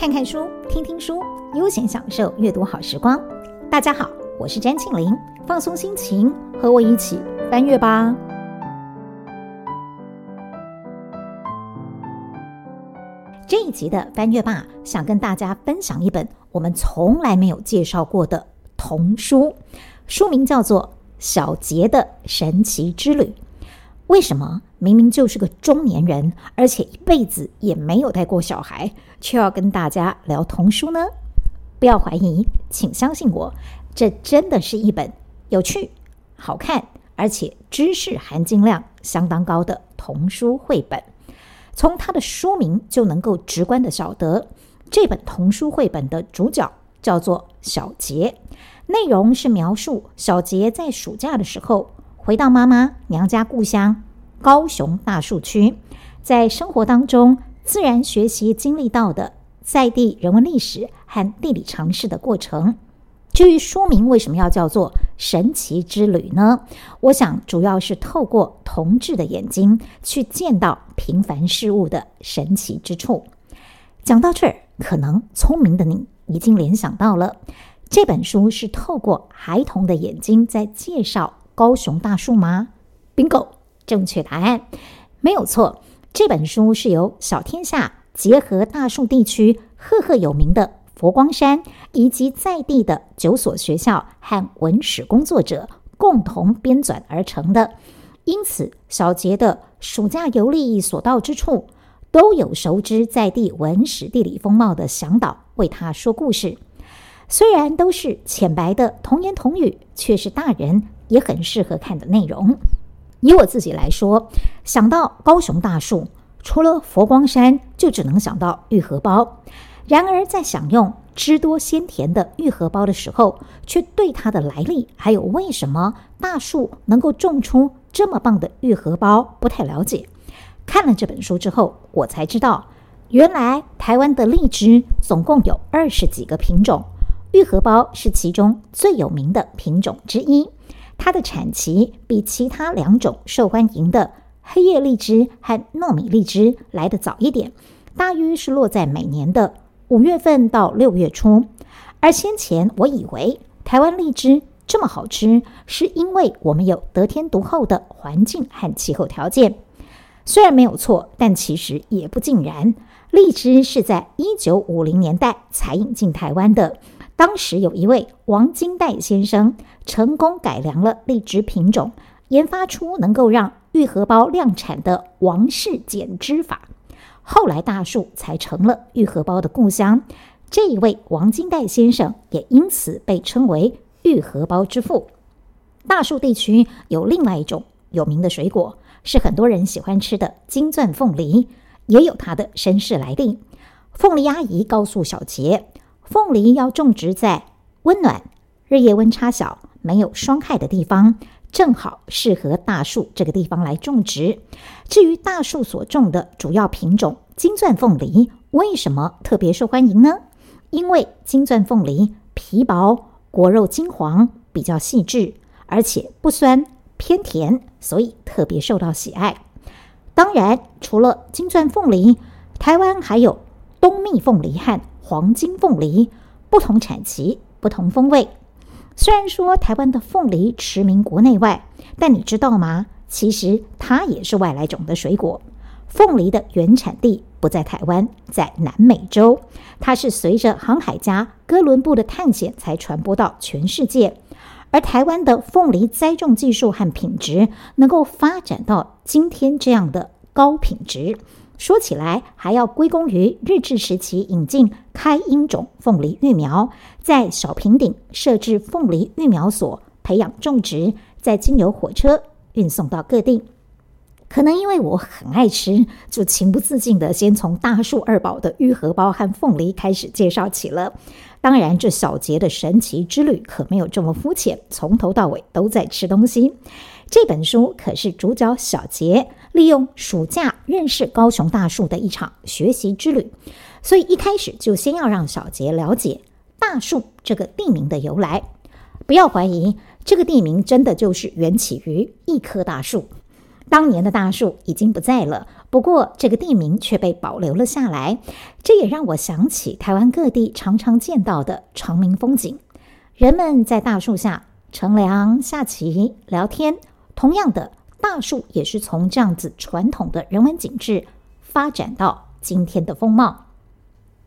看看书，听听书，悠闲享受阅读好时光。大家好，我是詹庆林，放松心情，和我一起翻阅吧。这一集的翻阅吧，想跟大家分享一本我们从来没有介绍过的童书，书名叫做《小杰的神奇之旅》。为什么明明就是个中年人，而且一辈子也没有带过小孩，却要跟大家聊童书呢？不要怀疑，请相信我，这真的是一本有趣、好看，而且知识含金量相当高的童书绘本。从它的书名就能够直观地晓得，这本童书绘本的主角叫做小杰，内容是描述小杰在暑假的时候。回到妈妈娘家故乡高雄大树区，在生活当中自然学习经历到的在地人文历史和地理常识的过程。至于书名为什么要叫做《神奇之旅》呢？我想主要是透过童稚的眼睛去见到平凡事物的神奇之处。讲到这儿，可能聪明的你已经联想到了，这本书是透过孩童的眼睛在介绍。高雄大树吗？Bingo，正确答案，没有错。这本书是由小天下结合大树地区赫赫有名的佛光山以及在地的九所学校和文史工作者共同编纂而成的。因此，小杰的暑假游历所到之处，都有熟知在地文史地理风貌的向导为他说故事。虽然都是浅白的童言童语，却是大人。也很适合看的内容。以我自己来说，想到高雄大树，除了佛光山，就只能想到玉荷包。然而，在享用汁多鲜甜的玉荷包的时候，却对它的来历，还有为什么大树能够种出这么棒的玉荷包不太了解。看了这本书之后，我才知道，原来台湾的荔枝总共有二十几个品种，玉荷包是其中最有名的品种之一。它的产期比其他两种受欢迎的黑叶荔枝和糯米荔枝来得早一点，大约是落在每年的五月份到六月初。而先前我以为台湾荔枝这么好吃，是因为我们有得天独厚的环境和气候条件。虽然没有错，但其实也不尽然。荔枝是在一九五零年代才引进台湾的。当时有一位王金代先生成功改良了荔枝品种，研发出能够让玉荷包量产的王氏减枝法。后来大树才成了玉荷包的故乡。这一位王金代先生也因此被称为玉荷包之父。大树地区有另外一种有名的水果，是很多人喜欢吃的金钻凤梨，也有它的身世来历。凤梨阿姨告诉小杰。凤梨要种植在温暖、日夜温差小、没有霜害的地方，正好适合大树这个地方来种植。至于大树所种的主要品种金钻凤梨，为什么特别受欢迎呢？因为金钻凤梨皮薄、果肉金黄、比较细致，而且不酸偏甜，所以特别受到喜爱。当然，除了金钻凤梨，台湾还有冬蜜凤梨和黄金凤梨，不同产期，不同风味。虽然说台湾的凤梨驰名国内外，但你知道吗？其实它也是外来种的水果。凤梨的原产地不在台湾，在南美洲。它是随着航海家哥伦布的探险才传播到全世界。而台湾的凤梨栽种技术和品质，能够发展到今天这样的高品质。说起来，还要归功于日治时期引进开英种凤梨育苗，在小平顶设置凤梨育苗所，培养种植，再经由火车运送到各地。可能因为我很爱吃，就情不自禁地先从大树二宝的玉荷包和凤梨开始介绍起了。当然，这小杰的神奇之旅可没有这么肤浅，从头到尾都在吃东西。这本书可是主角小杰利用暑假认识高雄大树的一场学习之旅，所以一开始就先要让小杰了解大树这个地名的由来。不要怀疑，这个地名真的就是缘起于一棵大树。当年的大树已经不在了，不过这个地名却被保留了下来。这也让我想起台湾各地常常见到的长明风景，人们在大树下乘凉、下棋、聊天。同样的，大树也是从这样子传统的人文景致发展到今天的风貌。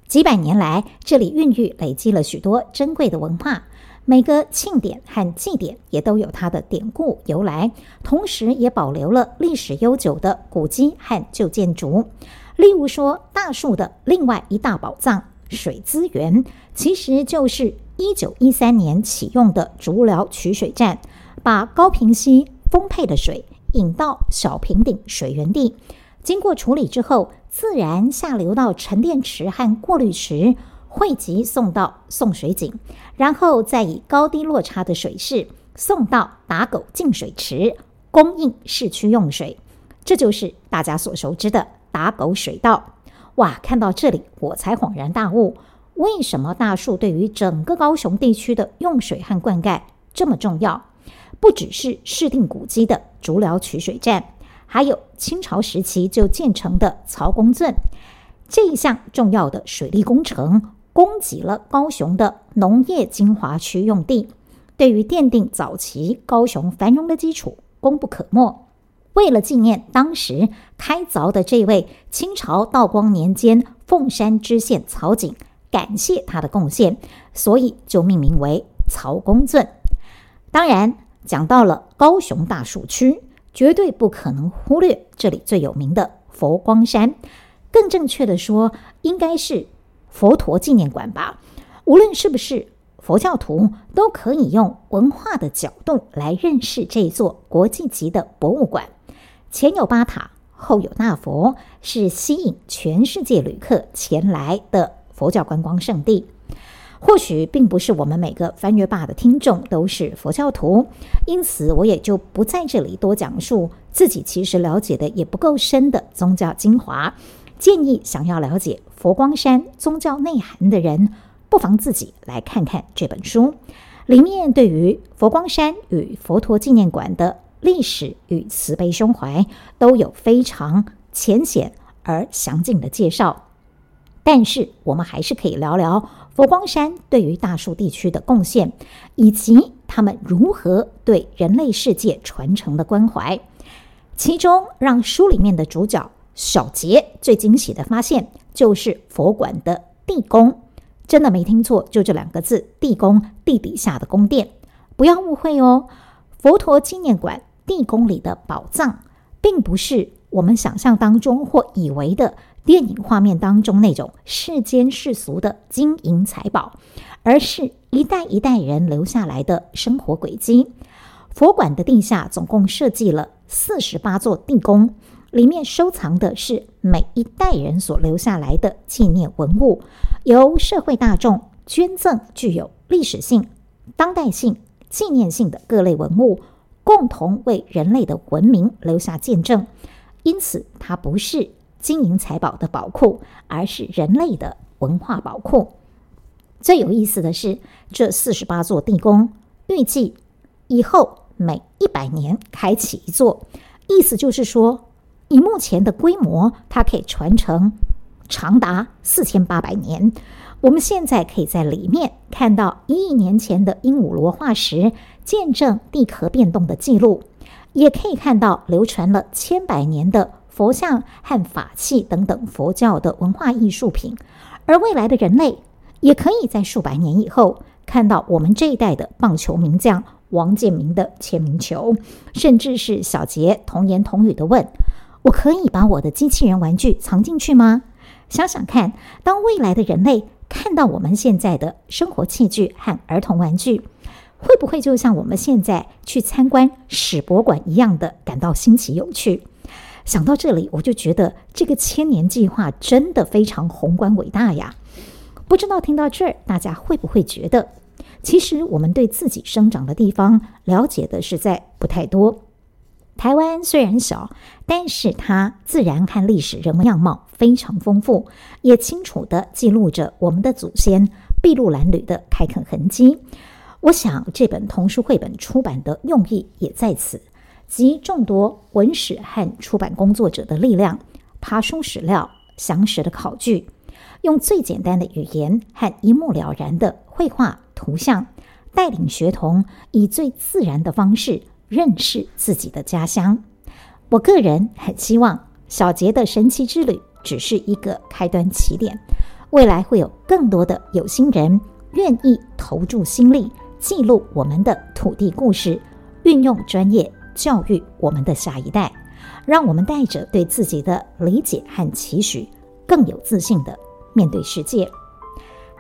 几百年来，这里孕育累积了许多珍贵的文化。每个庆典和祭典也都有它的典故由来，同时也保留了历史悠久的古迹和旧建筑。例如说，大树的另外一大宝藏——水资源，其实就是一九一三年启用的竹寮取水站，把高屏溪丰沛的水引到小平顶水源地，经过处理之后，自然下流到沉淀池和过滤池。汇集送到送水井，然后再以高低落差的水势送到打狗净水池，供应市区用水。这就是大家所熟知的打狗水道。哇，看到这里我才恍然大悟，为什么大树对于整个高雄地区的用水和灌溉这么重要？不只是市定古迹的竹寮取水站，还有清朝时期就建成的曹公圳这一项重要的水利工程。供给了高雄的农业精华区用地，对于奠定早期高雄繁荣的基础功不可没。为了纪念当时开凿的这位清朝道光年间凤山知县曹景，感谢他的贡献，所以就命名为曹公圳。当然，讲到了高雄大树区，绝对不可能忽略这里最有名的佛光山。更正确的说，应该是。佛陀纪念馆吧，无论是不是佛教徒，都可以用文化的角度来认识这座国际级的博物馆。前有八塔，后有大佛，是吸引全世界旅客前来的佛教观光胜地。或许并不是我们每个翻阅 bar 的听众都是佛教徒，因此我也就不在这里多讲述自己其实了解的也不够深的宗教精华。建议想要了解佛光山宗教内涵的人，不妨自己来看看这本书。里面对于佛光山与佛陀纪念馆的历史与慈悲胸怀，都有非常浅显而详尽的介绍。但是，我们还是可以聊聊佛光山对于大树地区的贡献，以及他们如何对人类世界传承的关怀。其中，让书里面的主角。小杰最惊喜的发现就是佛馆的地宫，真的没听错，就这两个字：地宫，地底下的宫殿。不要误会哦，佛陀纪念馆地宫里的宝藏，并不是我们想象当中或以为的电影画面当中那种世间世俗的金银财宝，而是一代一代人留下来的生活轨迹。佛馆的地下总共设计了四十八座地宫。里面收藏的是每一代人所留下来的纪念文物，由社会大众捐赠，具有历史性、当代性、纪念性的各类文物，共同为人类的文明留下见证。因此，它不是金银财宝的宝库，而是人类的文化宝库。最有意思的是，这四十八座地宫预计以后每一百年开启一座，意思就是说。以目前的规模，它可以传承长达四千八百年。我们现在可以在里面看到一亿年前的鹦鹉螺化石，见证地壳变动的记录；也可以看到流传了千百年的佛像和法器等等佛教的文化艺术品。而未来的人类，也可以在数百年以后看到我们这一代的棒球名将王建民的签名球，甚至是小杰童言童语地问。我可以把我的机器人玩具藏进去吗？想想看，当未来的人类看到我们现在的生活器具和儿童玩具，会不会就像我们现在去参观史博馆一样的感到新奇有趣？想到这里，我就觉得这个千年计划真的非常宏观伟大呀！不知道听到这儿，大家会不会觉得，其实我们对自己生长的地方了解的实在不太多？台湾虽然小，但是它自然和历史人文样貌非常丰富，也清楚地记录着我们的祖先筚路蓝缕的开垦痕迹。我想这本童书绘本出版的用意也在此，集众多文史和出版工作者的力量，爬书史料，详实的考据，用最简单的语言和一目了然的绘画图像，带领学童以最自然的方式认识自己的家乡。我个人很希望小杰的神奇之旅只是一个开端起点，未来会有更多的有心人愿意投注心力，记录我们的土地故事，运用专业教育我们的下一代，让我们带着对自己的理解和期许，更有自信地面对世界。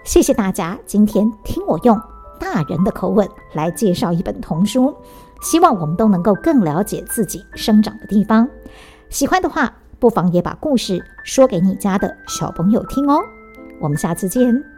谢谢大家今天听我用大人的口吻来介绍一本童书，希望我们都能够更了解自己生长的地方。喜欢的话，不妨也把故事说给你家的小朋友听哦。我们下次见。